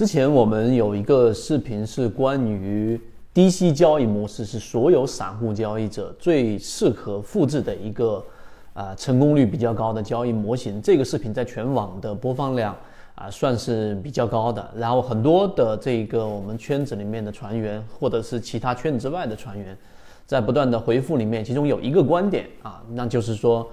之前我们有一个视频是关于低息交易模式，是所有散户交易者最适合复制的一个啊成功率比较高的交易模型。这个视频在全网的播放量啊算是比较高的，然后很多的这个我们圈子里面的船员，或者是其他圈子之外的船员，在不断的回复里面，其中有一个观点啊，那就是说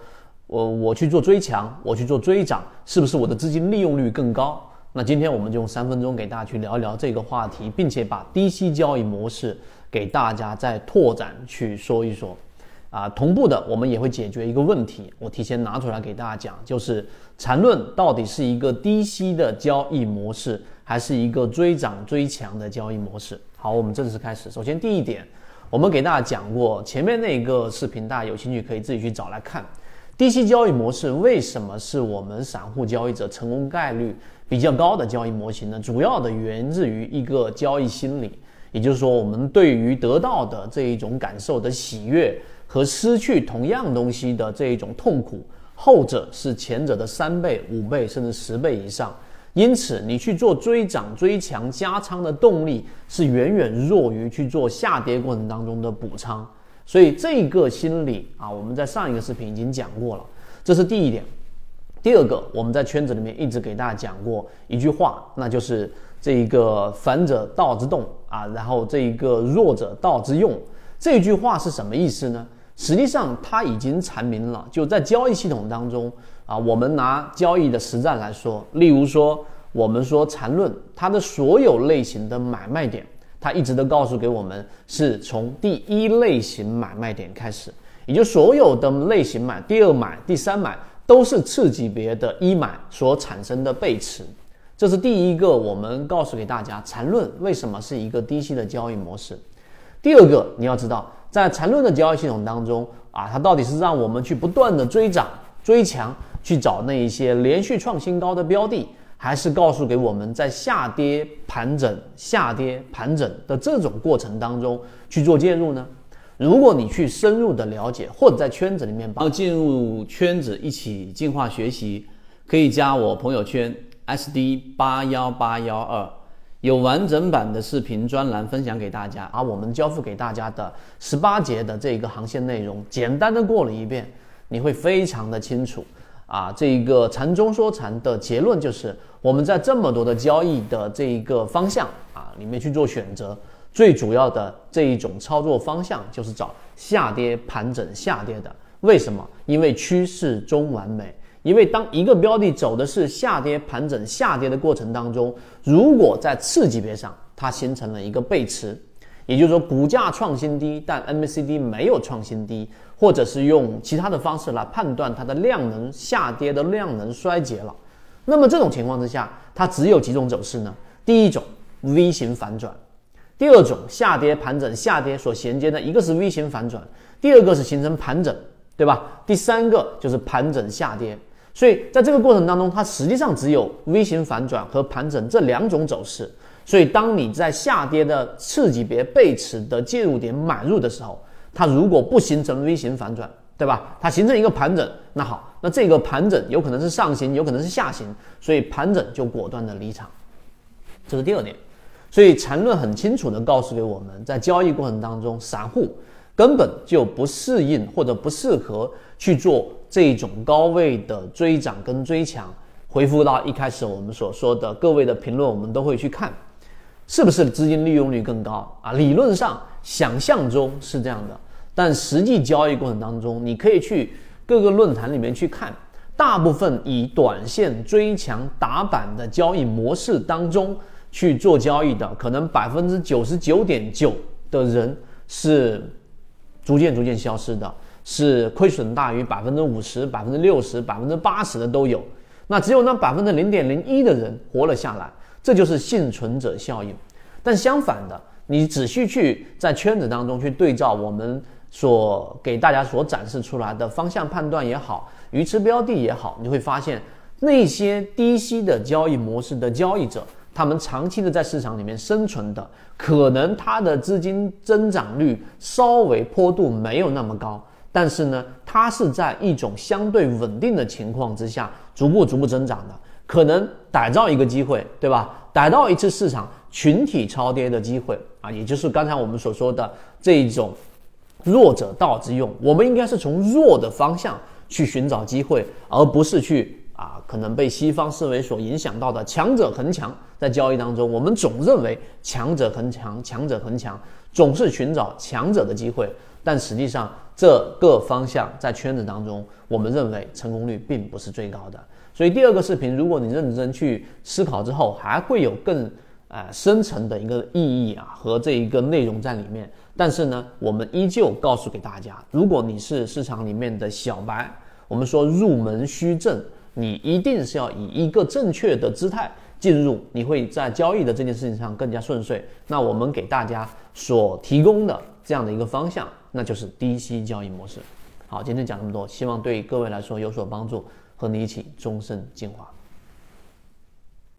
我我去做追强，我去做追涨，是不是我的资金利用率更高？那今天我们就用三分钟给大家去聊一聊这个话题，并且把低息交易模式给大家再拓展去说一说。啊，同步的我们也会解决一个问题，我提前拿出来给大家讲，就是缠论到底是一个低息的交易模式，还是一个追涨追强的交易模式？好，我们正式开始。首先第一点，我们给大家讲过前面那个视频，大家有兴趣可以自己去找来看。低息交易模式为什么是我们散户交易者成功概率？比较高的交易模型呢，主要的源自于一个交易心理，也就是说，我们对于得到的这一种感受的喜悦和失去同样东西的这一种痛苦，后者是前者的三倍、五倍甚至十倍以上。因此，你去做追涨追强加仓的动力是远远弱于去做下跌过程当中的补仓。所以，这个心理啊，我们在上一个视频已经讲过了，这是第一点。第二个，我们在圈子里面一直给大家讲过一句话，那就是这一个反者道之动啊，然后这一个弱者道之用。这句话是什么意思呢？实际上它已经阐明了，就在交易系统当中啊，我们拿交易的实战来说，例如说我们说缠论，它的所有类型的买卖点，它一直都告诉给我们是从第一类型买卖点开始，也就所有的类型买，第二买，第三买。都是次级别的一买所产生的背驰，这是第一个。我们告诉给大家，缠论为什么是一个低息的交易模式。第二个，你要知道，在缠论的交易系统当中啊，它到底是让我们去不断的追涨追强，去找那一些连续创新高的标的，还是告诉给我们在下跌盘整、下跌盘整的这种过程当中去做介入呢？如果你去深入的了解，或者在圈子里面，要进入圈子一起进化学习，可以加我朋友圈 SD 八幺八幺二，有完整版的视频专栏分享给大家。而我们交付给大家的十八节的这个航线内容，简单的过了一遍，你会非常的清楚。啊，这一个禅中说禅的结论就是，我们在这么多的交易的这一个方向啊里面去做选择。最主要的这一种操作方向就是找下跌盘整下跌的，为什么？因为趋势中完美。因为当一个标的走的是下跌盘整下跌的过程当中，如果在次级别上它形成了一个背驰，也就是说股价创新低，但 MACD 没有创新低，或者是用其他的方式来判断它的量能下跌的量能衰竭了，那么这种情况之下，它只有几种走势呢？第一种 V 型反转。第二种下跌盘整下跌所衔接的一个是 V 型反转，第二个是形成盘整，对吧？第三个就是盘整下跌。所以在这个过程当中，它实际上只有 V 型反转和盘整这两种走势。所以当你在下跌的次级别背驰的介入点买入的时候，它如果不形成 V 型反转，对吧？它形成一个盘整，那好，那这个盘整有可能是上行，有可能是下行，所以盘整就果断的离场。这是第二点。所以缠论很清楚地告诉给我们，在交易过程当中，散户根本就不适应或者不适合去做这种高位的追涨跟追强。回复到一开始我们所说的各位的评论，我们都会去看，是不是资金利用率更高啊？理论上想象中是这样的，但实际交易过程当中，你可以去各个论坛里面去看，大部分以短线追强打板的交易模式当中。去做交易的，可能百分之九十九点九的人是逐渐逐渐消失的，是亏损大于百分之五十、百分之六十、百分之八十的都有。那只有那百分之零点零一的人活了下来，这就是幸存者效应。但相反的，你仔细去在圈子当中去对照我们所给大家所展示出来的方向判断也好，鱼池标的也好，你会发现那些低息的交易模式的交易者。他们长期的在市场里面生存的，可能它的资金增长率稍微坡度没有那么高，但是呢，它是在一种相对稳定的情况之下，逐步逐步增长的。可能逮到一个机会，对吧？逮到一次市场群体超跌的机会啊，也就是刚才我们所说的这一种弱者道之用，我们应该是从弱的方向去寻找机会，而不是去啊可能被西方思维所影响到的强者恒强。在交易当中，我们总认为强者恒强，强者恒强，总是寻找强者的机会，但实际上这个方向在圈子当中，我们认为成功率并不是最高的。所以第二个视频，如果你认真去思考之后，还会有更呃深层的一个意义啊和这一个内容在里面。但是呢，我们依旧告诉给大家，如果你是市场里面的小白，我们说入门须正，你一定是要以一个正确的姿态进入，你会在交易的这件事情上更加顺遂。那我们给大家所提供的这样的一个方向，那就是低息交易模式。好，今天讲这么多，希望对各位来说有所帮助。和你一起终身进化。